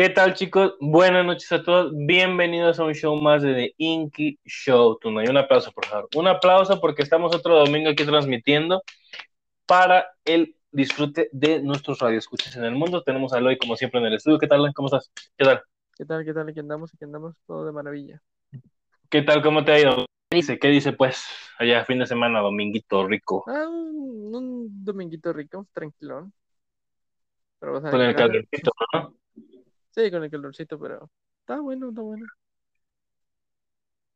¿Qué tal, chicos? Buenas noches a todos. Bienvenidos a un show más de The Inky Show Tonight. Un aplauso, por favor. Un aplauso porque estamos otro domingo aquí transmitiendo para el disfrute de nuestros radioescuchas en el mundo. Tenemos a Eloy, como siempre, en el estudio. ¿Qué tal? ¿Cómo estás? ¿Qué tal? ¿Qué tal? ¿Qué tal? Aquí andamos, aquí andamos, todo de maravilla. ¿Qué tal? ¿Cómo te ha ido? ¿Qué dice? ¿Qué dice, pues? Allá, fin de semana, dominguito rico. Ah, un, un dominguito rico, tranquilón. Pero vas a Con el calorcito, ¿no? Sí, con el calorcito, pero está bueno, está bueno.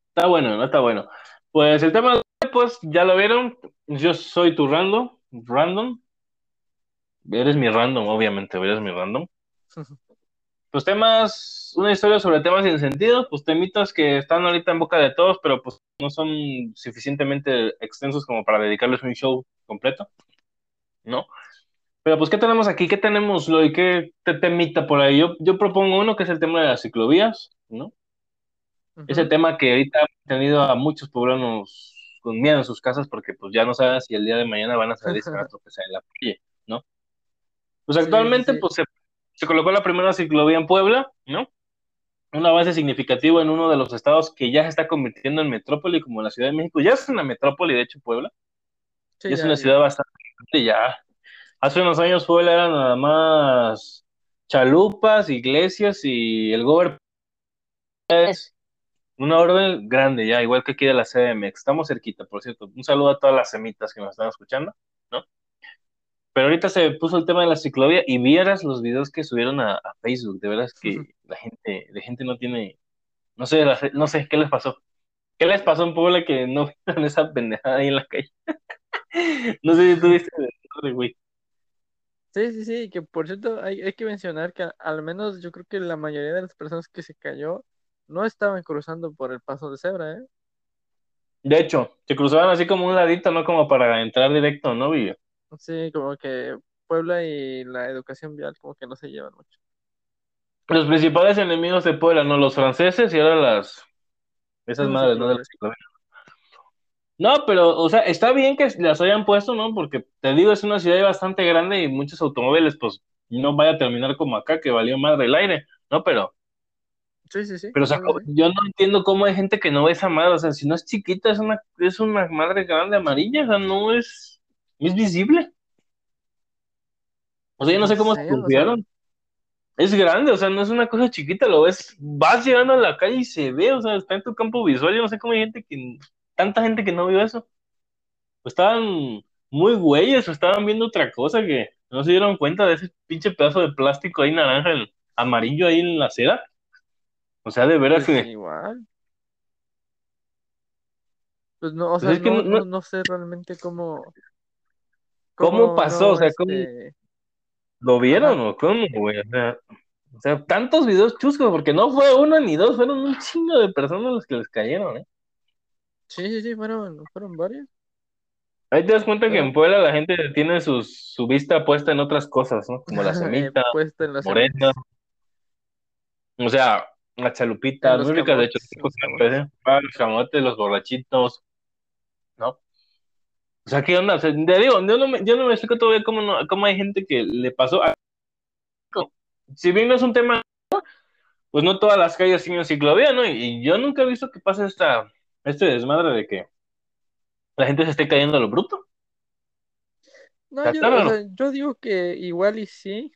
Está bueno, no está bueno. Pues el tema pues ya lo vieron. Yo soy tu random. Random. Eres mi random, obviamente, eres mi random. Pues temas, una historia sobre temas sin sentido, pues temitas que están ahorita en boca de todos, pero pues no son suficientemente extensos como para dedicarles un show completo, ¿no? Pero pues, ¿qué tenemos aquí? ¿Qué tenemos, Loy? ¿Qué te temita por ahí? Yo, yo propongo uno que es el tema de las ciclovías, ¿no? Ese Ujú. tema que ahorita ha tenido a muchos poblanos con miedo en sus casas porque pues ya no saben si el día de mañana van a salir se van a tropezar en la calle, ¿no? Pues sí, actualmente sí. pues se, se colocó la primera ciclovía en Puebla, ¿no? Un avance significativo en uno de los estados que ya se está convirtiendo en metrópoli como la Ciudad de México. Ya es una metrópoli, de hecho, Puebla. Sí, Ya es una ya. ciudad bastante ya. Hace unos años Puebla era nada más chalupas, iglesias y el gobierno es una orden grande ya, igual que aquí de la CDMX. Estamos cerquita, por cierto. Un saludo a todas las semitas que nos están escuchando, ¿no? Pero ahorita se puso el tema de la ciclovía y vieras los videos que subieron a, a Facebook. De veras que la gente, la gente no tiene, no sé, la- no sé, ¿qué les pasó? ¿Qué les pasó en Puebla que no vieron esa pendejada ahí en la calle? No sé si tuviste, güey. Sí, sí, sí, que por cierto hay, hay que mencionar que al menos yo creo que la mayoría de las personas que se cayó no estaban cruzando por el paso de cebra, ¿eh? De hecho, se cruzaban así como un ladito, ¿no? Como para entrar directo, ¿no, Villo? Sí, como que Puebla y la educación vial como que no se llevan mucho. Los principales enemigos de Puebla, ¿no? Los franceses y ahora las... Esas madres, ¿no? De. No, pero, o sea, está bien que las hayan puesto, ¿no? Porque te digo, es una ciudad bastante grande y muchos automóviles, pues, no vaya a terminar como acá, que valió madre el aire, ¿no? Pero, Sí, sí, sí. pero, o sea, yo no entiendo cómo hay gente que no ve esa madre, o sea, si no es chiquita, es una, es una madre grande amarilla, o sea, no es, no es visible. O sea, yo no sé cómo se sea, confiaron. Es grande, o sea, no es una cosa chiquita, lo ves, vas llegando a la calle y se ve, o sea, está en tu campo visual, yo no sé cómo hay gente que, tanta gente que no vio eso. O estaban muy güeyes, o estaban viendo otra cosa que no se dieron cuenta de ese pinche pedazo de plástico ahí naranja, el amarillo ahí en la acera. O sea, de veras pues que, igual. Pues no, o pues sea, es que no, no- sé realmente cómo, ¿cómo cómo pasó? O sea, ¿cómo este, lo vieron ajá, o cómo, güey? O sea, o sea, tantos videos chuscos, porque no fue uno ni dos, fueron un chingo de personas los que les cayeron, ¿eh? Sí, sí, sí, fueron, fueron varios, Ahí te das cuenta que en Puebla la gente tiene sus, su vista puesta en otras cosas, ¿no? Como la semita, puesta en las morena, o sea, chalupitas, los muy ricas, de hecho, camotes, los camotes. ¿eh? Ah, los camotes, los borrachitos, ¿no? O sea, ¿qué onda? O sea, te digo, yo no me, yo no me explico todavía cómo, no, cómo hay gente que le pasó. a- Si bien no es un tema, pues no todas las calles tienen ciclovía, ¿no? Y, y yo nunca he visto que pase esta, este desmadre de que la gente se esté cayendo a lo bruto. No, yo, o sea, yo digo que igual y sí,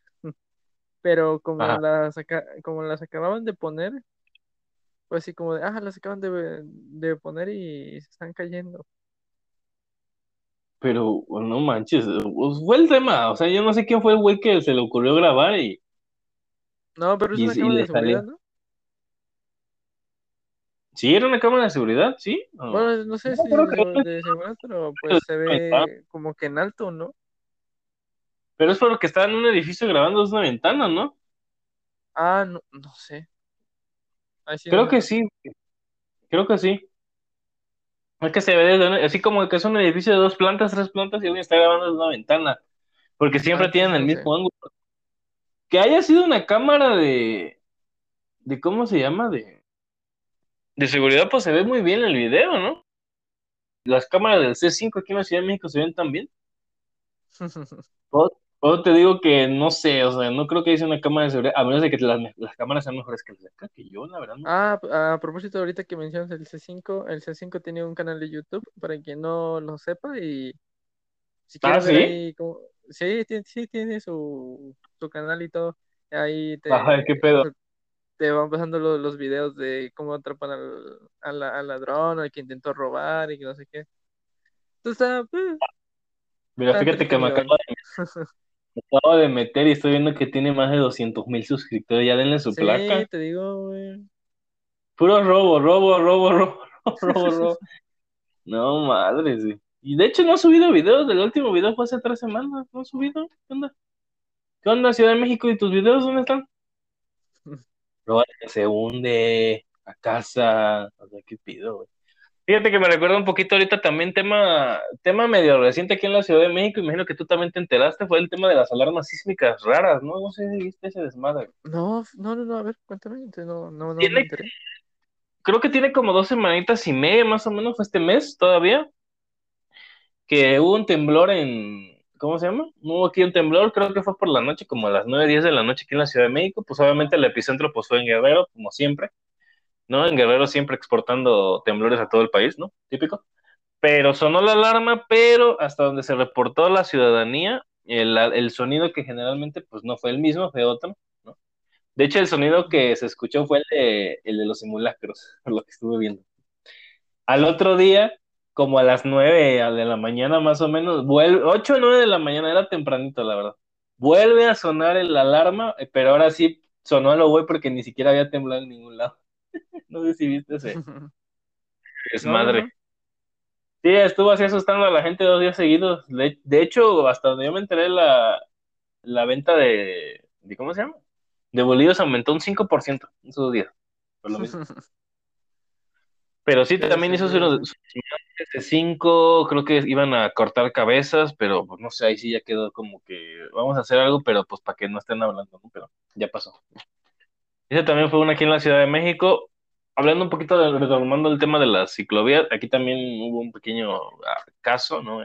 pero como Ajá. las, como las acababan de poner, pues sí, como de, ah, las acaban de, de poner y se están cayendo. Pero no manches, pues, fue el tema. O sea, yo no sé quién fue el güey que se le ocurrió grabar y, No, pero es y, una cámara de seguridad. ¿no? ¿Sí era una cámara de seguridad? ¿Sí? Bueno, no sé No, si creo que de seguridad, pero pues se ve como que en alto, ¿no? Pero es porque estaba en un edificio grabando desde una ventana, ¿no? Ah, no, no sé. Sí Creo que sí, creo que sí. Es que se ve desde una- así como que es un edificio de dos plantas, tres plantas y alguien está grabando desde una ventana. Porque Ah, siempre tienen entonces el mismo ángulo. Que haya sido una cámara de, de ¿cómo se llama? De, de seguridad, pues se ve muy bien en el video, ¿no? Las cámaras del C5 aquí en la Ciudad de México se ven tan bien. Todo- O te digo que no sé, o sea, no creo que hice una cámara de seguridad, a menos de que las, las cámaras sean mejores que las de acá, que yo, la verdad, no. Ah, a propósito, ahorita que mencionas el C5, el C5 tiene un canal de YouTube para quien no lo sepa y si Ah, quieres ver sí. ahí, como... sí, tiene, sí, tiene su, su canal y todo. Ahí Ajá, qué te, pedo. Te van pasando lo- los, videos de cómo atrapan al, ladrón, al que intentó robar y que no sé qué. Entonces eh, Mira, fíjate que me acabo de, me acabo de meter y estoy viendo que tiene más de 200 mil suscriptores. Ya denle su Sí, placa. te digo, güey. Puro robo, robo, robo, robo, robo, robo. No, madre, sí. Y de hecho no ha subido videos. El último video fue hace tres semanas. No ha subido. ¿Qué onda? ¿Qué onda, Ciudad de México? ¿Y tus videos dónde están? Que se hunde, a casa. O sea, ¿qué pido, güey? Fíjate que me recuerda un poquito ahorita también tema, tema medio reciente aquí en la Ciudad de México, imagino que tú también te enteraste, fue el tema de las alarmas sísmicas raras, ¿no? No sé si viste ese desmadre. No, no, no, no, a ver, cuéntame, no, no, no me enteré. creo que tiene como dos semanitas y media más o menos, fue este mes todavía, que hubo un temblor en, ¿cómo se llama? Hubo aquí un temblor, creo que fue por la noche, como a las 9, 10 de la noche aquí en la Ciudad de México, pues obviamente el epicentro pues fue en Guerrero, como siempre, ¿no? En Guerrero siempre exportando temblores a todo el país, ¿no? Típico. pero sonó la alarma, pero hasta donde se reportó la ciudadanía, el, el, sonido que generalmente pues no fue el mismo, fue otro, ¿no? De hecho, el sonido que se escuchó fue el de, el de los simulacros, por lo que estuve viendo. Al otro día, como a las 9 de la mañana más o menos, vuelve, 8 o 9 de la mañana, era tempranito, la verdad. Vuelve a sonar el alarma, pero ahora sí sonó a lo güey porque ni siquiera había temblado en ningún lado. no sé si viste ese. Es madre. no, no. Sí, estuvo así asustando a la gente dos días seguidos. De, de hecho, hasta donde yo me enteré, la, la venta de, de, ¿Cómo se llama? De bolillos aumentó un 5% en esos días. Por lo mismo. Pero sí, también hizo sus de 5, creo que iban a cortar cabezas, pero pues no sé, ahí sí ya quedó como que vamos a hacer algo, pero pues para que no estén hablando, ¿no? Pero ya pasó. Ese también fue una aquí en la Ciudad de México hablando un poquito de retomando el tema de las ciclovías, aquí también hubo un pequeño caso, ¿no?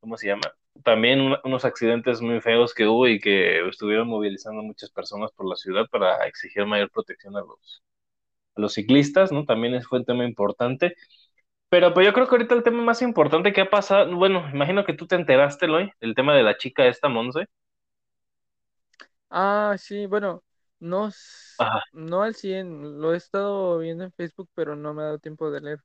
¿Cómo se llama? También un, unos accidentes muy feos que hubo y que estuvieron movilizando muchas personas por la ciudad para exigir mayor protección a los, a los ciclistas, ¿no? También fue un tema importante. Pero pues yo creo que ahorita el tema más importante que ha pasado, bueno, imagino que tú te enteraste, Loy, el tema de la chica esta, Monse. Ah, sí, bueno, no, Ajá. no al 100, lo he estado viendo en Facebook, pero no me ha dado tiempo de leer.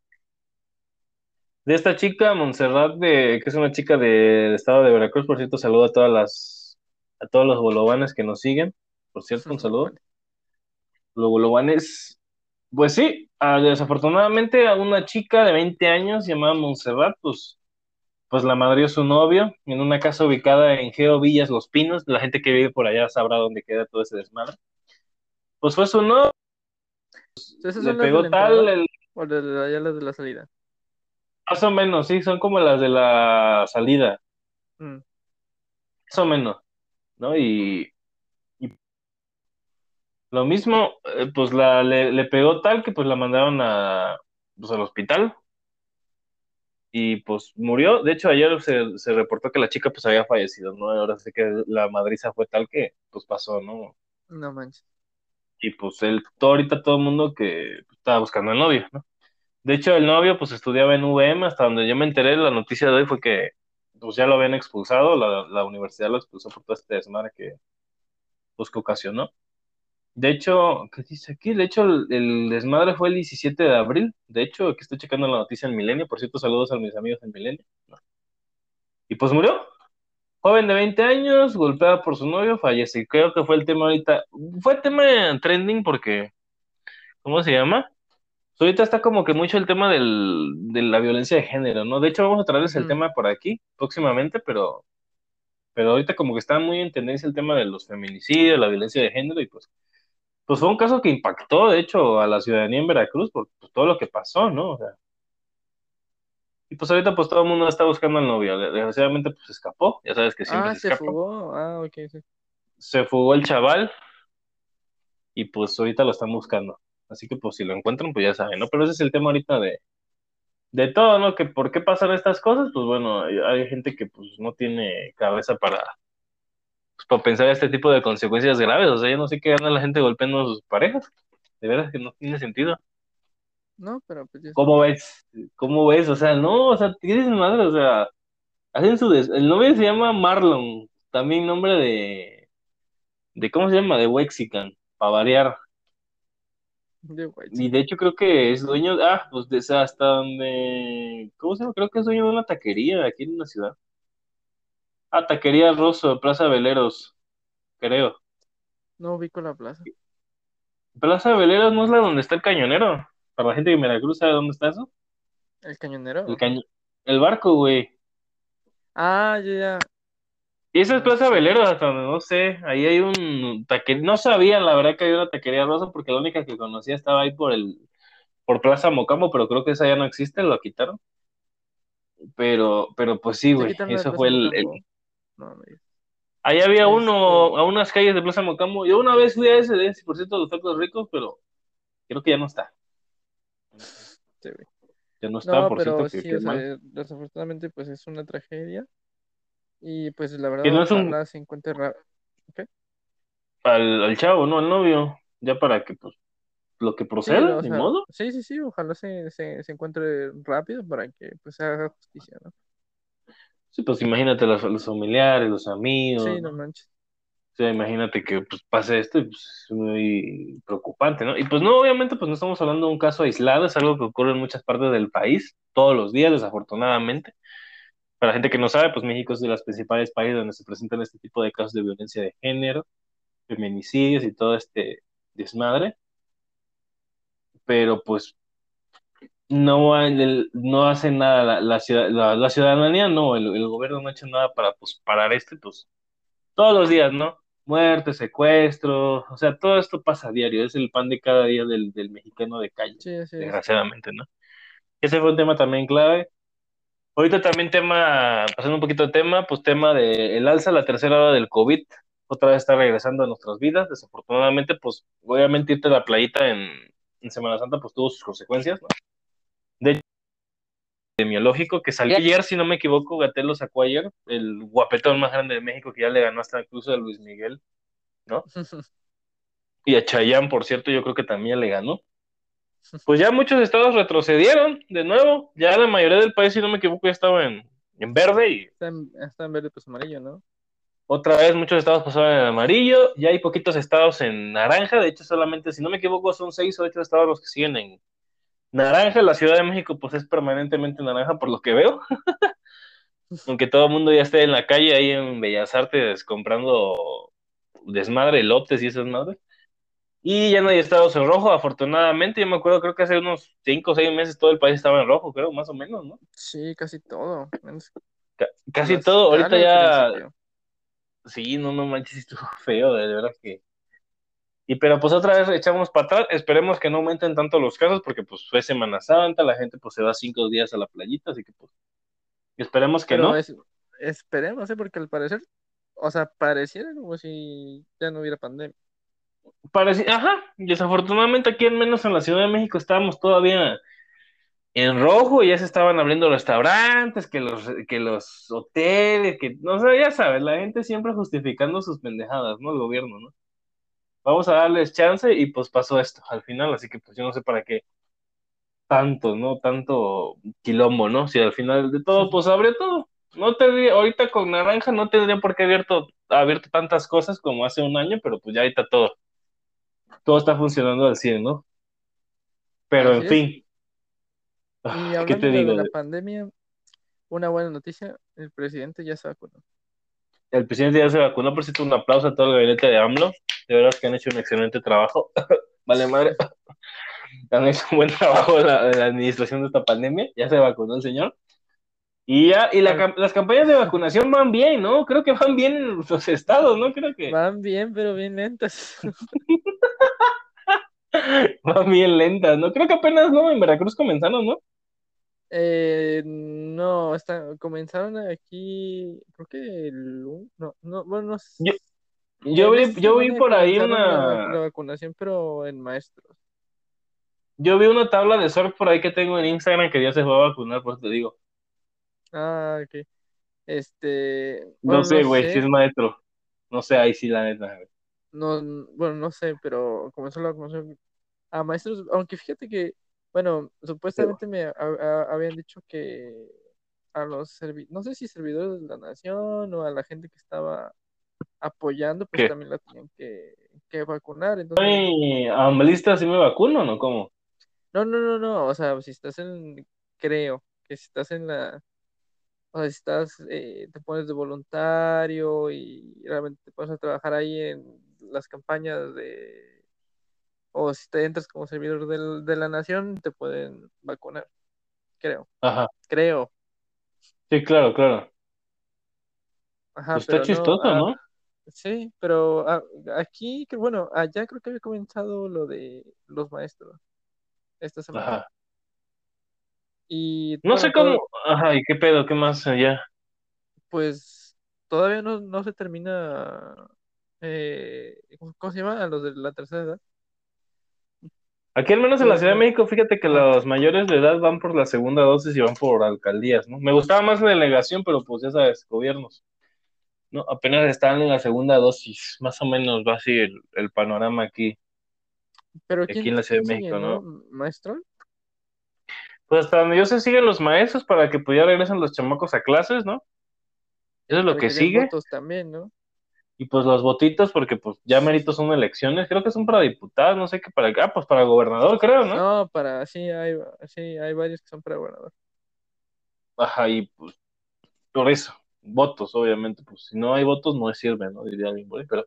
De esta chica, Montserrat, de, que es una chica del estado de Veracruz, por cierto, saludo a todas las, a todos los bolovanes que nos siguen, por cierto, un saludo. Los bolovanes, pues sí, a- desafortunadamente a una chica de 20 años llamada Montserrat, pues, pues la madrió su novio en una casa ubicada en Geo Villas Los Pinos, la gente que vive por allá sabrá dónde queda todo ese desmadre. Pues fue su novio, ¿Esas le pegó tal, el- o de la, ya las de la salida? más o menos, sí, son como las de la salida, Mm. más o menos, ¿no? Y lo mismo, eh, pues la, le, le pegó tal que pues la mandaron a, pues, al hospital y pues murió. De hecho, ayer se, se reportó que la chica pues había fallecido, ¿no? Ahora sé que la madriza fue tal que pues pasó, ¿no? No manches. Y pues él, todo ahorita todo el mundo que estaba buscando el novio, ¿no? De hecho, el novio pues estudiaba en UVM, hasta donde yo me enteré, la noticia de hoy fue que pues ya lo habían expulsado, la, la universidad lo expulsó por todo este desmadre que, pues, que ocasionó. De hecho, ¿qué dice aquí? De hecho, el, el desmadre fue el 17 de abril. De hecho, aquí estoy checando la noticia en Milenio. Por cierto, saludos a mis amigos en Milenio. No. Y pues murió. Joven de 20 años, golpeada por su novio, fallece. Creo que fue el tema ahorita. Fue tema trending porque, ¿cómo se llama? Pues ahorita está como que mucho el tema del, de la violencia de género, ¿no? De hecho, vamos a traerles el tema por aquí próximamente, pero, pero ahorita como que está muy en tendencia el tema de los feminicidios, la violencia de género, y pues, pues fue un caso que impactó, de hecho, a la ciudadanía en Veracruz por pues, todo lo que pasó, ¿no? O sea, y pues ahorita pues todo el mundo está buscando al novio. Desgraciadamente pues escapó, ya sabes que siempre Ah, se se fugó. Ah, ok, sí. Se fugó el chaval y pues ahorita lo están buscando. Así que pues si lo encuentran pues ya saben, ¿no? Pero ese es el tema ahorita de, de todo, ¿no? Que por qué pasan estas cosas, pues bueno, hay, hay gente que pues no tiene cabeza para, pues, para pensar este tipo de consecuencias graves. O sea, yo no sé qué gana la gente golpeando a sus parejas. De verdad que no tiene sentido. No, pero pues ¿Cómo ves? ¿Cómo ves? O sea, no, o sea, tienes madre, o sea, hacen su des- el novio se llama Marlon, también nombre de de cómo se llama, de Wexican, para variar. de. Y de hecho creo que es dueño, ah, pues de hasta donde, ¿cómo se llama? Creo que es dueño de una taquería aquí en la ciudad. Ah, Taquería Rosso, Plaza Veleros, creo. No ubico la plaza. Plaza Veleros no es la donde está el cañonero. Para la gente de Veracruz, ¿sabe dónde está eso? El cañonero. El caño, el barco, güey. Ah, ya, ya. Y esa es Plaza. Veleros, hasta donde no sé. Ahí hay un taquería. No sabía, la verdad, que había una taquería rosa, porque la única que conocía estaba ahí por el, por Plaza Mocambo, pero creo que esa ya no existe, lo quitaron. Pero, pero pues sí, ¿Se güey. Eso fue el? No, me. Ahí había uno, Este- a unas calles de Plaza Mocambo. Yo una vez fui a ese, de por cierto, los tacos ricos, pero creo que ya no está. Sí. Ya no está, No, por pero cierto, que sí, qué o sea, mal. desafortunadamente, pues es una tragedia. Y pues la verdad, Que no es un- se encuentre ra- Al, al chavo, ¿no? Al novio. Ya para que, pues, lo que Sí, proceda, ni sea, modo. sí, sí, sí, ojalá se, se, se encuentre rápido para que pues se haga justicia, ¿no? Sí, pues imagínate los, los familiares, los amigos, Sí, ¿no? manches. O sea, imagínate que pues, pase esto y pues, es muy preocupante, ¿no? Y pues no, obviamente, pues no estamos hablando de un caso aislado, es algo que ocurre en muchas partes del país, todos los días, desafortunadamente. Para la gente que no sabe, pues México es de los principales países donde se presentan este tipo de casos de violencia de género, feminicidios y todo este desmadre. Pero pues no, el- no hace nada la, la, ciudad- la, la ciudadanía, no, el, el gobierno no ha hecho nada para pues, parar este, pues todos los días, ¿no? Muerte, secuestro, o sea, todo esto pasa a diario, es el pan de cada día del, del mexicano de calle, Sí, es. desgraciadamente, ¿no? Ese fue un tema también clave. Ahorita también tema, pasando un poquito de tema, pues tema de el alza, la tercera hora del COVID, otra vez está regresando a nuestras vidas, desafortunadamente, pues obviamente irte a la playita en, en Semana Santa, pues tuvo sus consecuencias, ¿no? De hecho, epidemiológico, que salió ayer, si no me equivoco, Gatel lo sacó ayer, el guapetón más grande de México, que ya le ganó hasta incluso a Luis Miguel, ¿no? Y a Chayanne, por cierto, yo creo que también le ganó. Pues ya muchos estados retrocedieron de nuevo. Ya la mayoría del país, si no me equivoco, ya estaba en, en verde y Está en, está en verde, pues amarillo, ¿no? otra vez muchos estados pasaron en amarillo. Ya hay poquitos estados en naranja. De hecho, solamente, si no me equivoco, son seis o ocho estados los que siguen en naranja. La Ciudad de México, pues es permanentemente naranja, por lo que veo. Aunque todo el mundo ya esté en la calle ahí en Bellas Artes comprando desmadre, lotes y esas madres. Y ya no hay estados en rojo, afortunadamente. Yo me acuerdo, creo que hace unos 5 o 6 meses todo el país estaba en rojo, creo, más o menos, ¿no? Sí, casi todo. Casi todo, ahorita ya. Sí, no, no manches, estuvo feo, de verdad que. Y pero pues otra vez echamos para atrás. Esperemos que no aumenten tanto los casos, porque pues fue Semana Santa, la gente pues se va cinco días a la playita, así que pues. Esperemos que Pero no. es, esperemos, ¿eh? Porque al parecer, o sea, pareciera como si ya no hubiera pandemia. Pareci- Ajá, desafortunadamente aquí al menos en la Ciudad de México estábamos todavía en rojo, y ya se estaban abriendo restaurantes, que los, que los hoteles, que no sé, ya sabes, la gente siempre justificando sus pendejadas, ¿no? El gobierno, ¿no? Vamos a darles chance y pues pasó esto al final, así que pues yo no sé para qué tanto, ¿no? Tanto quilombo, ¿no? Si al final de todo, pues abrió todo. No tendría, ahorita con naranja no tendría por qué abierto, abierto tantas cosas como hace un año, pero pues ya ahorita todo, todo está funcionando al 100, ¿no? Pero Así en es. fin. Y ¿Qué te digo? de la pandemia, una buena noticia, el presidente ya se vacunó. El presidente ya se vacunó, por cierto, un aplauso a todo el gabinete de AMLO. De verdad que han hecho un excelente trabajo. vale, madre. Han hecho un buen trabajo la, administración de esta pandemia. Ya se vacunó el señor. Y ya, y la las campañas de vacunación van bien, ¿no? Creo que van bien en los estados, ¿no? Creo que Van bien, pero bien lentas. van bien lentas, ¿no? Creo que apenas, ¿no? En Veracruz comenzaron, ¿no? Eh, no, está, comenzaron aquí, creo que el, no, no, bueno, no sé. Yo- Yo vi, yo vi por ahí la, una, la vacunación, pero en maestros. yo vi una tabla de surf por ahí que tengo en Instagram que ya se fue a vacunar, por eso te digo. Ah, ok. Este, No sé, no güey, si es maestro. No sé, ahí sí la neta. No, bueno, no sé, pero comenzó la vacunación a maestros, aunque fíjate que, bueno, supuestamente me ha- habían dicho que a los servi- no sé si servidores de la nación o a la gente que estaba apoyando, pues ¿Qué? también la tenían que, que vacunar. Entonces, ¿Soy amalista si me vacuno no? ¿Cómo? no, no, no, no, o sea, si estás en, creo que si estás en la, o sea, si estás, eh, te pones de voluntario y realmente te pones a trabajar ahí en las campañas de, o si te entras como servidor del- de la nación, te pueden vacunar, creo, Ajá. creo, Sí, claro, claro. ajá, Pues está no, chistoso, ah, ¿no? sí, pero ah, aquí, bueno, allá creo que había comenzado lo de los maestros esta semana. Ajá. Y No sé cómo. todo, Ajá, ¿y qué pedo? ¿Qué más allá? pues todavía no, no se termina, eh, ¿cómo cómo se llama? A los de la tercera edad. Aquí al menos en la Ciudad de. México, fíjate que los mayores de edad van por la segunda dosis y van por alcaldías, ¿no? Me gustaba más la delegación, pero pues ya sabes, gobiernos, ¿no? Apenas están en la segunda dosis, más o menos va así el, el panorama aquí, Pero aquí ¿quién, en la Ciudad de México, no? ¿Maestro? Pues hasta donde yo sé siguen los maestros para que pues ya regresen los chamacos a clases, ¿no? Eso es lo que sigue. también, ¿no? Y pues los votitos, porque pues ya meritos son elecciones, creo que son para diputados, no sé qué para acá, pues para gobernador, creo, ¿no? No, para, sí, hay, sí, hay varios que son para gobernador. Ajá, y pues por eso, votos, obviamente, pues si no hay votos no sirve, ¿no? Diría alguien pero,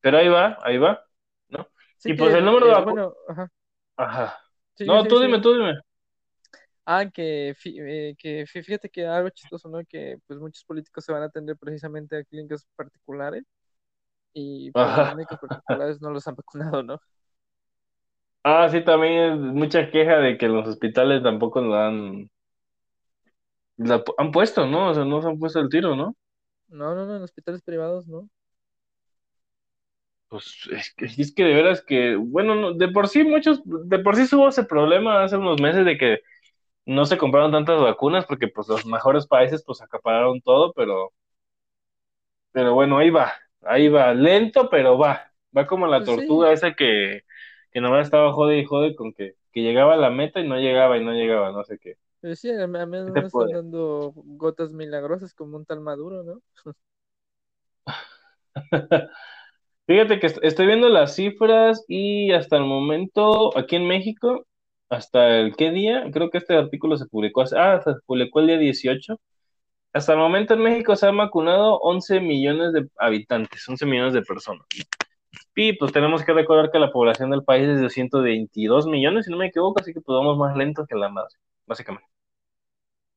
pero ahí va, ahí va, ¿no? Sí Y que, pues el número de eh, bueno, ajá. No, tú dime, tú dime. Ah, que, eh, que fí- fíjate que algo chistoso, ¿no? Que pues muchos políticos se van a atender precisamente a clínicas particulares y pues los médicos particulares no los han vacunado, ¿no? Ah, sí, también es mucha queja de que los hospitales tampoco lo han, la han puesto, ¿no? O sea, no se han puesto el tiro, ¿no? No, no, no, en hospitales privados, ¿no? Pues es que, es que de veras que, bueno, no, de por sí muchos, de por sí hubo ese problema hace unos meses de que no se compraron tantas vacunas porque pues los mejores países pues acapararon todo, pero, pero bueno, ahí va, ahí va, lento, pero va, va como la Pues sí, tortuga esa que, que nomás estaba jode y jode con que, que llegaba a la meta y no llegaba y no llegaba, no sé qué. pues sí, a mí a mí ¿Qué no me están dando gotas milagrosas como un tal Maduro, ¿no? Fíjate que est- estoy viendo las cifras y hasta el momento, aquí en México, hasta el qué día, creo que este artículo se publicó, ah, se publicó el día 18. Hasta el momento en México se han vacunado 11 millones de habitantes, 11 millones de personas. Y pues tenemos que recordar que la población del país es de 122 millones, si no me equivoco, así que pues vamos más lentos que la madre, básicamente.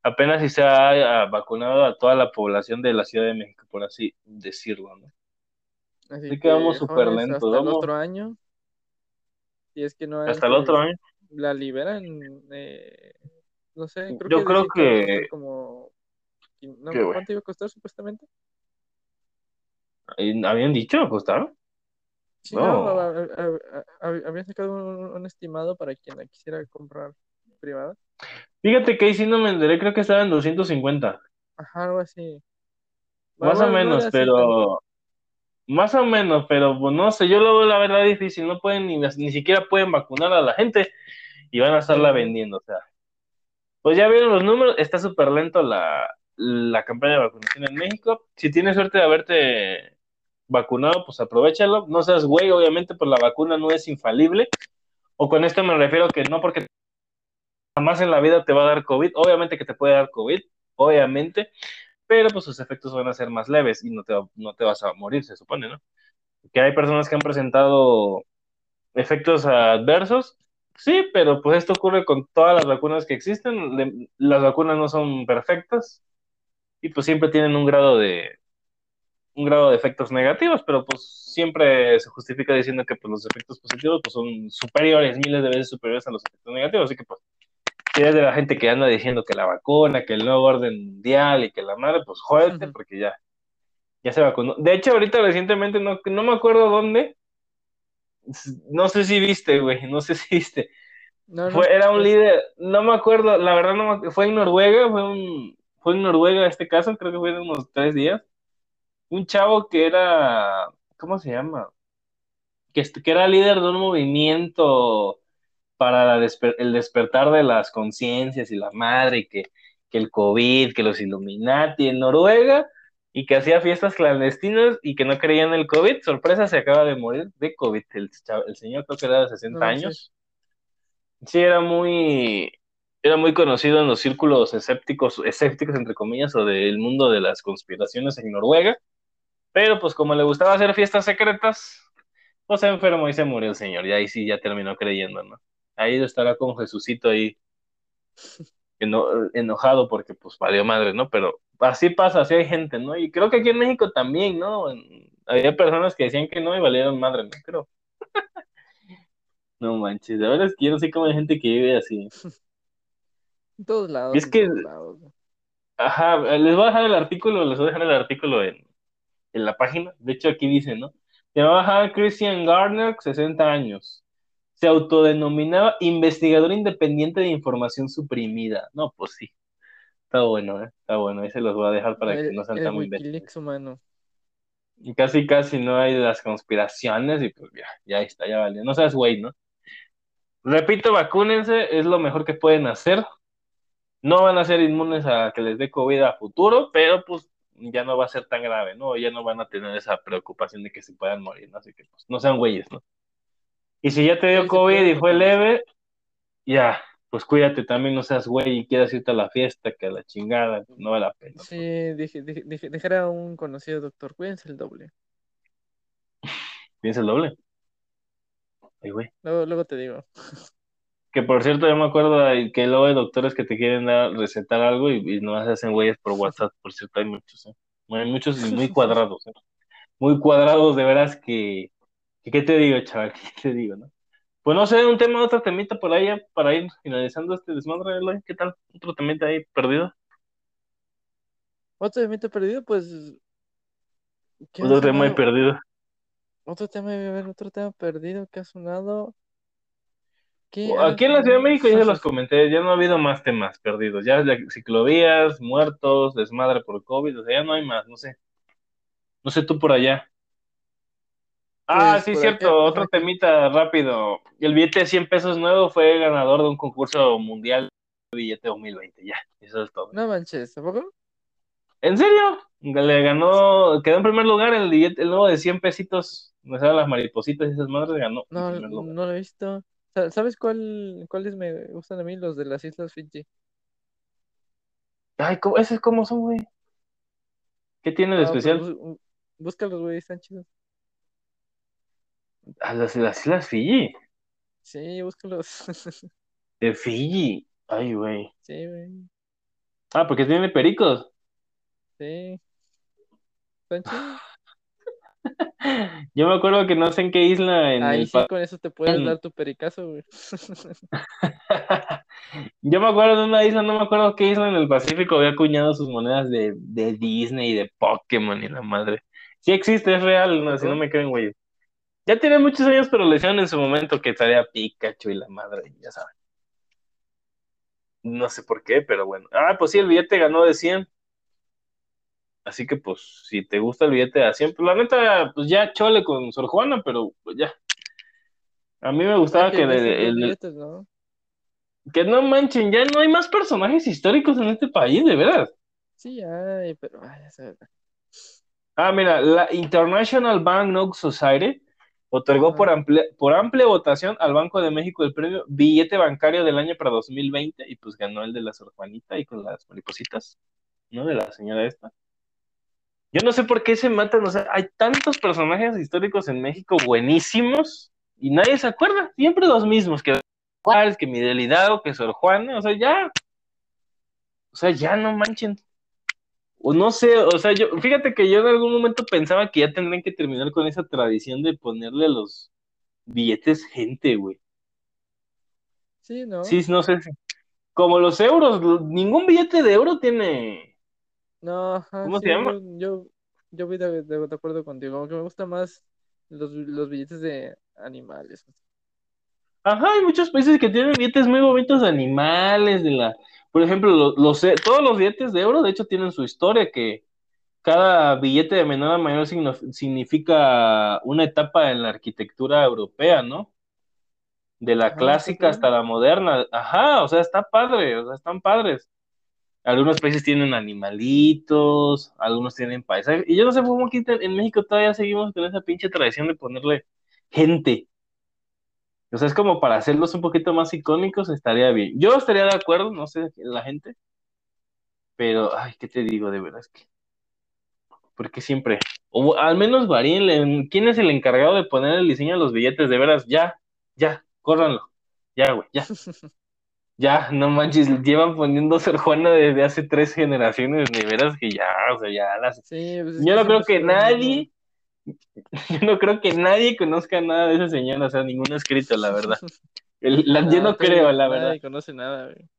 Apenas si se ha vacunado a toda la población de la Ciudad de México, por así decirlo, ¿no? Así Así que vamos súper lentos, hasta el otro año, si es que no hasta el otro año. La liberan, eh, no sé, creo Yo que creo que como, no, güey, ¿cuánto iba a costar supuestamente? ¿habían dicho costaron? Sí, no, No. a- a- a- a- habían sacado un, un estimado para quien la quisiera comprar privada. Fíjate que ahí sí no me enteré, creo que estaba en 250. Ajá, algo así. Más o Bueno, menos, pero más o menos, pero pues no sé, yo lo veo la verdad difícil, no pueden ni, ni siquiera pueden vacunar a la gente y van a estarla vendiendo, o sea. Pues ya vieron los números, está súper lento la, la campaña de vacunación en México. Si tienes suerte de haberte vacunado, pues aprovechalo. No seas güey, obviamente, pues la vacuna no es infalible. O con esto me refiero que no porque jamás en la vida te va a dar COVID, obviamente que te puede dar COVID, obviamente, pero pues sus efectos van a ser más leves y no te, no te vas a morir, se supone, ¿no? Que hay personas que han presentado efectos adversos, sí, pero pues esto ocurre con todas las vacunas que existen, Le- las vacunas no son perfectas y pues siempre tienen un grado de un grado de efectos negativos, pero pues siempre se justifica diciendo que pues los efectos positivos pues son superiores, miles de veces superiores a los efectos negativos, así que pues de la gente que anda diciendo que la vacuna, que el nuevo orden mundial y que la madre, pues jódete porque ya, ya se vacunó. De hecho, ahorita recientemente, no, no me acuerdo dónde, no sé si viste, güey, no sé si viste. No, no, Fue, era un líder, no me acuerdo, la verdad no me, fue en Noruega, fue un, fue en Noruega este caso, creo que fue de unos tres días. un chavo que era, ¿cómo se llama? Que, que era líder de un movimiento para desper el despertar de las conciencias y la madre, que, que el COVID, que los Illuminati en Noruega, y que hacía fiestas clandestinas y que no creía en el COVID. Sorpresa, se acaba de morir de COVID. El, el señor creo que era de 60 No años. Sí, era muy, era muy conocido en los círculos escépticos, escépticos entre comillas, o del mundo de las conspiraciones en Noruega. Pero pues como le gustaba hacer fiestas secretas, pues se enfermó y se murió el señor. Y ahí sí ya terminó creyendo, ¿no? Ahí estará con Jesucito ahí eno- enojado porque pues valió madre, ¿no? Pero así pasa, así hay gente, ¿no? Y creo que aquí en México también, ¿no? Había personas que decían que no y valieron madre, ¿no? Creo. No manches, de verdad es que yo no sé cómo hay gente que vive así. En todos lados. Es que- todos lados. Ajá, les voy a dejar el artículo, les voy a dejar el artículo en, en la página. De hecho, aquí dice, ¿no? Se llamaba Christian Garner, 60 años. Se autodenominaba investigador independiente de información suprimida. No, pues sí. Está bueno, ¿eh? Está bueno. Ahí se los voy a dejar para que no sean tan. Wikileaks humano. Y casi, casi no hay las conspiraciones y pues ya, ya está, ya valió. No seas güey, ¿no? Repito, vacúnense, es lo mejor que pueden hacer. No van a ser inmunes a que les dé COVID a futuro, pero pues ya no va a ser tan grave, ¿no? Ya no van a tener esa preocupación de que se puedan morir, ¿no? Así que pues no sean güeyes, ¿no? Y si ya te dio COVID y fue leve, ya, pues cuídate también, no seas güey y quieras irte a la fiesta, que a la chingada, no vale la pena. Sí, dije, dije, dije, dijera a un conocido doctor, cuídense el doble. Piensa el doble. Ay, güey. Luego, luego te digo. Que por cierto, yo me acuerdo que luego hay doctores que te quieren dar, recetar algo y, y no se hacen güeyes por WhatsApp, por cierto, hay muchos, ¿eh? Hay muchos y muy cuadrados, ¿eh? Muy cuadrados, de veras que ¿qué te digo, chaval? ¿Qué te digo, no? Pues no sé, un tema, otro temita por ahí para ir finalizando este desmadre, Eloy, ¿qué tal? ¿Otro temita ahí perdido? Otro evento perdido, pues. ¿qué Otro tema ahí perdido. Otro tema, a ver, otro tema perdido que ha sonado. ¿Qué Aquí en la Ciudad de? México ya se los comenté, ya no ha habido más temas perdidos, ya ciclovías, muertos, desmadre por COVID, o sea, ya no hay más, no sé. No sé tú por allá. Ah, Pues sí, cierto, acá, otro temita rápido. El billete de 100 pesos nuevo fue ganador de un concurso mundial de billete 2020, ya, eso es todo. No manches, ¿tampoco? ¿En serio? Le ganó, quedó en primer lugar el billete, el nuevo de 100 pesitos, me salen las maripositas y esas madres, ganó No, no lo he visto. Sa- ¿Sabes cuál, cuáles me gustan a mí? Los de las Islas Fiji. Ay, ¿cómo, ¿esos cómo son, güey? ¿Qué tiene de pues especial? bú- búscalos, güey, están chidos. A las, las Islas Fiji, Sí, búscalos. de Fiji. Ay, güey. Sí, güey. Ah, porque tiene pericos. Sí. Yo me acuerdo que no sé en qué isla en Ahí el sí, con eso te puedes dar tu pericazo, güey. Yo me acuerdo de una isla, no me acuerdo qué isla en el Pacífico había acuñado sus monedas de, de Disney y de Pokémon y la madre. Sí existe, es real, no, si no me creen, güey. Ya tiene muchos años, pero le hicieron en su momento que estaría Pikachu y la madre, ya saben. No sé por qué, pero bueno. Ah, pues sí, el billete ganó de 100. Así que, pues, si te gusta el billete de 100, pues la neta, pues ya chole con Sor Juana, pero pues ya. A mí me gustaba que que, de- los el- billetes, ¿no? que no manchen, ya no hay más personajes históricos en este país, de veras. Sí, hay, pero ay. Ah, mira, la International Banknote Society otorgó por amplia, por amplia votación al Banco de México el premio Billete Bancario del año para 2020 y pues ganó el de la Sor Juanita y con las maripositas, ¿no? De la señora esta. Yo no sé por qué se matan, o sea, hay tantos personajes históricos en México buenísimos y nadie se acuerda, siempre los mismos, que que Miguel Hidalgo, que Sor Juana, o sea, ya, o sea, ya no manchen. O no sé, o sea, yo, fíjate que yo en algún momento pensaba que ya tendrían que terminar con esa tradición de ponerle los billetes gente, güey. Sí, ¿no? Sí, no sé, si- como los euros, ningún billete de euro tiene, No, ajá, ¿Cómo sí, se llama? yo, yo, voy de, de- de acuerdo contigo, como que me gustan más los, los billetes de animales. Ajá, hay muchos países que tienen billetes muy bonitos de animales, de la, por ejemplo, lo- los, eh, todos los billetes de euro, de hecho, tienen su historia, que, cada billete de menor a mayor signo- significa una etapa en la arquitectura europea, ¿no? De la Ah, clásica hasta la moderna. Ajá, o sea, está padre, o sea, están padres. Algunos países tienen animalitos, algunos tienen paisajes. Y yo no sé cómo aquí en México todavía seguimos con esa pinche tradición de ponerle gente. O sea, es como para hacerlos un poquito más icónicos, estaría bien. Yo estaría de acuerdo, no sé, la gente, pero, ay, ¿qué te digo de veras? que Porque siempre, o al menos varíenle, ¿quién es el encargado de poner el diseño de los billetes? De veras, ya, ya, córranlo, ya, güey, ya, ya, no manches, llevan poniendo Sor Juana desde hace tres generaciones, de veras que ya, o sea, ya las... Sí, pues es Yo no creo que nadie, yo no creo que nadie conozca nada de esa señora, o sea, ningún escrito, la verdad. El- la- yo Nada, no creo, todavía la verdad. nadie conoce nada, güey.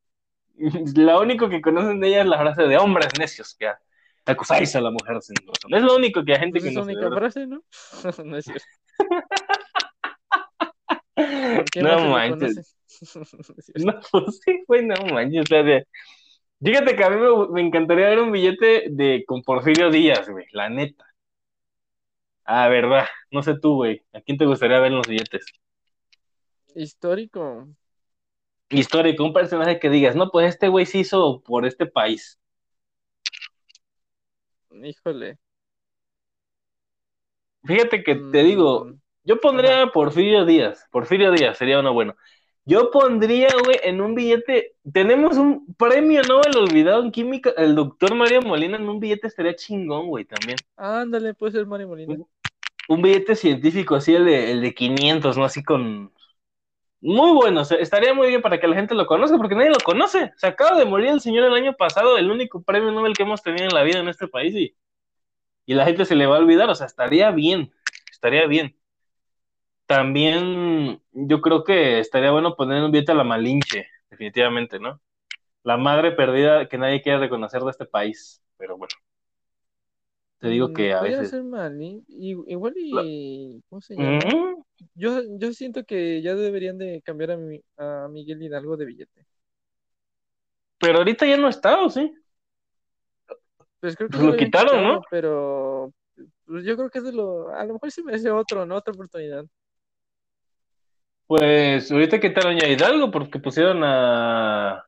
Lo único que conocen de ella es la frase de hombres necios, que acusáis a la mujer sin razón. Es lo único que la gente Pues es la conoce, de única frase, ¿no? No es cierto. ¿Con qué No manches. conoce? No. No, pues sí, güey, no manches. O sea, de- Fíjate que a mí me, me encantaría ver un billete de con Porfirio Díaz, güey, la neta. Ah, verdad. No sé tú, güey. ¿A quién te gustaría ver en los billetes? Histórico. Histórico, un personaje que digas, no, pues este güey se hizo por este país. Híjole. Fíjate que te digo, Mm, yo pondría a Porfirio Díaz. Porfirio Díaz sería uno bueno. Yo pondría, güey, en un billete. Tenemos un premio Nobel olvidado en química. El doctor Mario Molina en un billete estaría chingón, güey, también. ándale, puede ser Mario Molina. Un, billete científico así, el de, el de 500, ¿no? Así con. Muy bueno, estaría muy bien para que la gente lo conozca, porque nadie lo conoce. Se acaba de morir el señor el año pasado, el único premio Nobel que hemos tenido en la vida en este país, y, y la gente se le va a olvidar, o sea, estaría bien, estaría bien. También yo creo que estaría bueno poner un billete a la Malinche, definitivamente, ¿no? La madre perdida que nadie quiere reconocer de este país, pero bueno, te digo Mm, que a veces. ser Malin. i- Igual y. ¿Cómo se llama? Ujú, Yo, yo siento que ya deberían de cambiar a, mi- a Miguel Hidalgo de billete. Pero ahorita ya no está, ¿o sí? Pues creo que Pues lo quitaron, quitado, ¿no? pero pues yo creo que es de lo. A lo mejor sí merece otro, ¿no? Otra oportunidad. Pues ahorita quitaron ya a Hidalgo porque pusieron a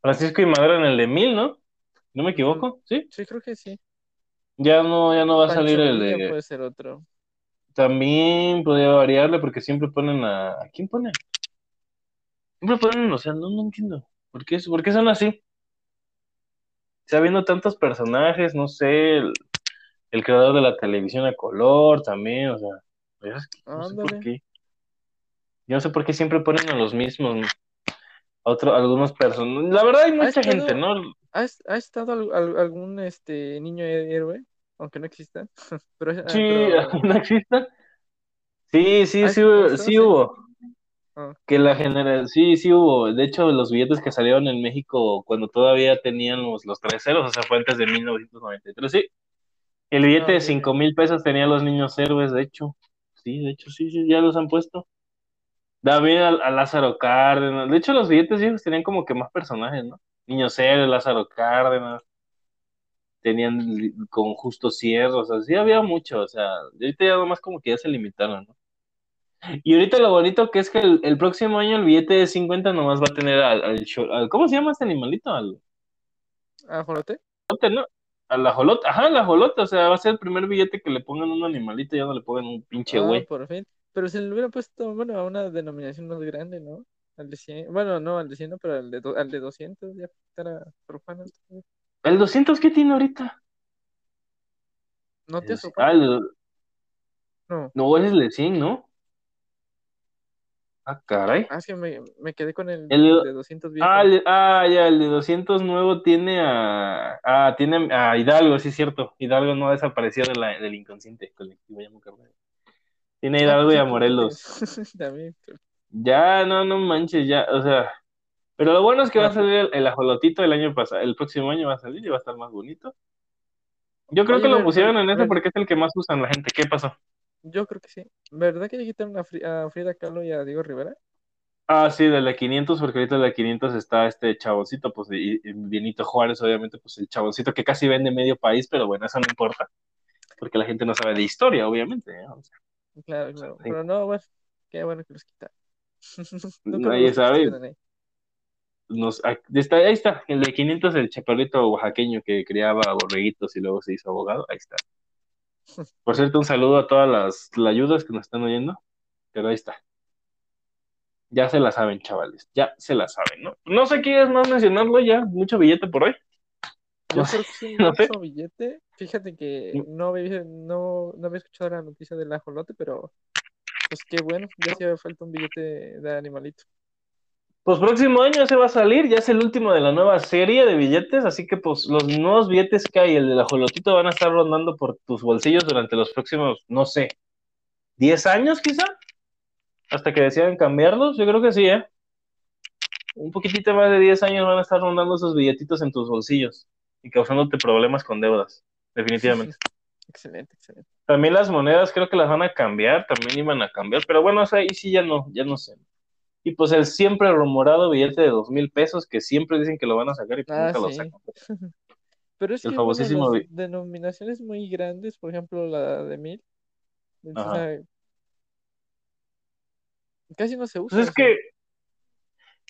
Francisco y Madero en el de mil, ¿no? ¿No me Ujú. equivoco? ¿Sí? Sí, creo que sí. Ya no, ya no va a salir el de... puede ser otro. También podría variarle porque siempre ponen a... ¿A quién ponen? Siempre ponen, o sea, no, no entiendo. ¿Por qué, ¿Por qué son así? Está viendo tantos personajes, no sé, el, el creador de la televisión a color también, o sea, es que no sé por qué. Yo no sé por qué siempre ponen a los mismos, ¿no? a otro, algunos personajes. La verdad hay ¿Ha mucha gente, ¿no? Ha, es- ha estado al- al- algún este niño héroe? Aunque no exista. Pero, ah, Sí, pero no existen. Sí, sí, ¿ha, sí, hubo- sí así? hubo. Ah, Que la generación, sí, sí hubo. De hecho, los billetes que salieron en México cuando todavía tenían los, los tres ceros, o sea, fue antes de 1993, sí. El billete ah, de ok, cinco mil pesos tenía los niños héroes, de hecho. Sí, de hecho, sí, sí, ya los han puesto. David a, a Lázaro Cárdenas. De hecho, los billetes viejos tenían como que más personajes, ¿no? Niños héroes, Lázaro Cárdenas. Tenían con Justo Sierra, o sea, sí había mucho, o sea, ahorita ya nomás como que ya se limitaron, ¿no? Y ahorita lo bonito que es que el, el próximo año el billete de 50 nomás va a tener al, al, ¿cómo se llama este animalito? Al ¿Ajolote? ¿no? Al ajolote, ajá, al ajolote, o sea, va a ser el primer billete que le pongan un animalito, ya no le pongan un pinche Ah, güey. por fin. Pero se le hubiera puesto, bueno, a una denominación más grande, ¿no? Al de 100. Bueno, no, al de 100, no, pero al de, do- al de 200 ya Sor Juana. ¿El 200 qué tiene ahorita? ¿No te Sor ah, el- No. no, ese es el de 100, ¿no? Ah, caray. Ah, es que me, me quedé con el El, de 200 viejo. ah, el- ah, ya, el de 200 nuevo tiene a, ah, tiene a Hidalgo, sí es cierto. Hidalgo no ha desaparecido de la- del inconsciente colectivo, ya me. Tiene a Ah, Hidalgo pues y sí, a que Morelos. También. creo. Ya, no, no manches, ya, o sea. Pero lo bueno es que va a salir el, el ajolotito el año pasado, el próximo año va a salir y va a estar más bonito. Yo creo oye, que lo ver, ver, pusieron en ese ver, porque es el que más usan la gente. ¿Qué pasó? yo creo que sí. ¿Verdad que le quitaron a, Fri- a Frida Kahlo y a Diego Rivera? Ah, sí, de la 500, porque ahorita de la 500 está este chaboncito, pues, y, y Benito Juárez, obviamente, pues el chaboncito que casi vende medio país, pero bueno, eso no importa, porque la gente no sabe de historia, obviamente. ¿eh? O sea, Claro, claro. Sí. Pero no, bueno, qué bueno que los quitaron. Nadie sabe. nos, ahí está, ahí está, el de 500, el chaparrito oaxaqueño que criaba borreguitos y luego se hizo abogado, ahí está. Por cierto, un saludo a todas las, las ayudas que nos están oyendo, pero ahí está. Ya se la saben, chavales, ya se la saben, ¿no? No sé quieres más mencionarlo ya, mucho billete por hoy. Yo No creo que sí, no sé. billete. Fíjate que no había, no, no había escuchado la noticia del ajolote, pero pues qué bueno, ya hacía falta un billete de animalito. Pues próximo año se va a salir, ya es el último de la nueva serie de billetes, así que pues los nuevos billetes que hay, el del ajolotito, van a estar rondando por tus bolsillos durante los próximos, no sé, 10 años quizá, hasta que decidan cambiarlos, yo creo que sí, ¿eh? Un poquitito más de 10 años van a estar rondando esos billetitos en tus bolsillos y causándote problemas con deudas, definitivamente. Excelente, excelente. También las monedas creo que las van a cambiar, también iban a cambiar, pero bueno, o sea, ahí sí ya no, ya no sé. Y pues el siempre rumorado billete de dos mil pesos que siempre dicen que lo van a sacar y pues Ah, nunca lo sacan. Pero es El que, famosísimo bueno, las denominaciones muy grandes, por ejemplo, la de mil, casi no se usa. Pues es que,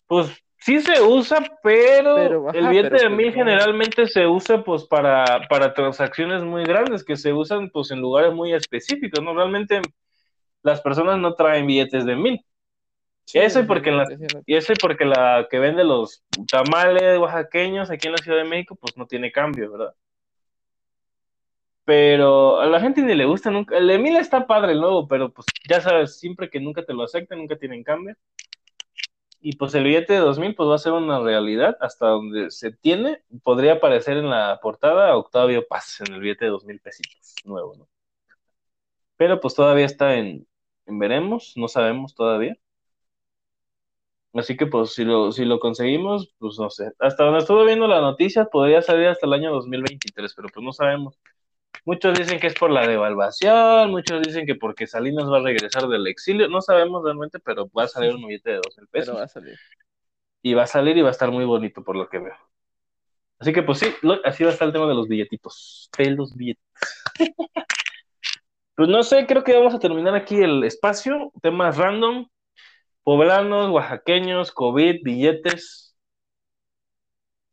pues sí se usa, pero, Pero, el billete pero de pues mil generalmente se usa pues para, para transacciones muy grandes que se usan pues en lugares muy específicos, ¿no? Realmente las personas no traen billetes de mil. sí, eso y porque la- definitivamente, Y eso y porque la que vende los tamales oaxaqueños aquí en la Ciudad de México, pues no tiene cambio, ¿verdad? Pero a la gente ni le gusta nunca. El de mil está padre el nuevo, pero pues ya sabes, siempre que nunca te lo aceptan, nunca tienen cambio. Y pues el billete de dos mil pues va a ser una realidad hasta donde se tiene. Podría aparecer en la portada Octavio Paz en el billete de dos mil pesitos nuevo, ¿no? Pero pues todavía está en, en veremos, no sabemos todavía. Así que pues si lo, si lo conseguimos, pues no sé. Hasta donde estuve viendo la noticia, podría salir hasta el año 2023, pero pues no sabemos. Muchos dicen que es por la devaluación, muchos dicen que porque Salinas va a regresar del exilio, no sabemos realmente, pero va a salir un billete de 12 pero pesos va a salir. y va a salir y va a estar muy bonito por lo que veo. Así que pues sí, lo- así va a estar el tema de los billetitos, de los billetes. pues no sé, creo que vamos a terminar aquí el espacio, temas random, poblanos, oaxaqueños, COVID, billetes,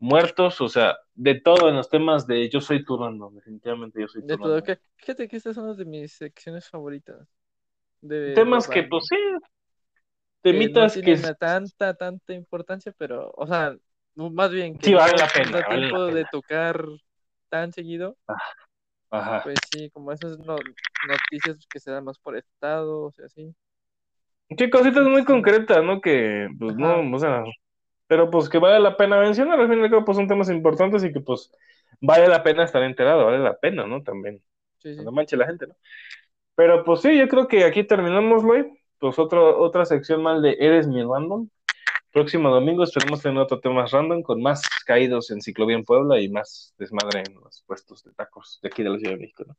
muertos, o sea, de todo en los temas de yo soy tu random, definitivamente yo soy tu De todo, que, fíjate que estas son las de mis secciones favoritas. De Temas que pues sí, que temitas no que tienen tanta, tanta importancia, pero, o sea, más bien que Sí, no vale la pena, vale la tiempo de tocar tan seguido, Ajá. pues sí, como esas no- noticias que se dan más por estados y así. Sí, cositas muy Sí. concretas, ¿no? Que, pues, Ajá. no, o sea, pero pues que vale la pena mencionar, al fin y al cabo, pues son temas importantes y que, pues, vale la pena estar enterado, vale la pena, ¿no? También, Sí, sí. no manche la gente, ¿no? Pero, pues sí, yo creo que aquí terminamos, güey. Pues otro, otra sección más de Eres mi random. Próximo domingo esperemos tener otro tema random con más caídos en Ciclovía en Puebla y más desmadre en los puestos de tacos de aquí de la Ciudad de México, ¿no?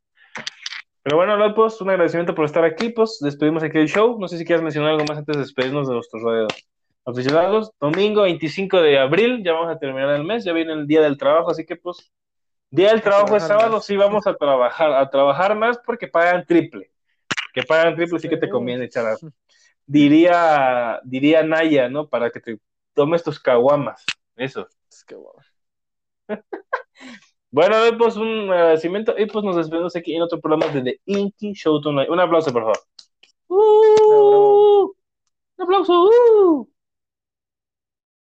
Pero bueno, pues un agradecimiento por estar aquí, pues despedimos aquí el show. No sé si quieres mencionar algo más antes de despedirnos de nuestros radio aficionados. Domingo 25 de abril, ya vamos a terminar el mes, ya viene el día del trabajo, así que pues, día del trabajo es sábado, más. sí vamos a trabajar, a trabajar más porque pagan triple. Que pagan triple, sí que te conviene echar a- Diría, diría Naya, ¿no? Para que te tomes tus caguamas. Eso. Es que bueno. Bueno, pues un agradecimiento y pues nos despedimos aquí en otro programa de The Inky Show Tonight. Un aplauso, por favor. ¡Uh! Un aplauso. ¡Uh!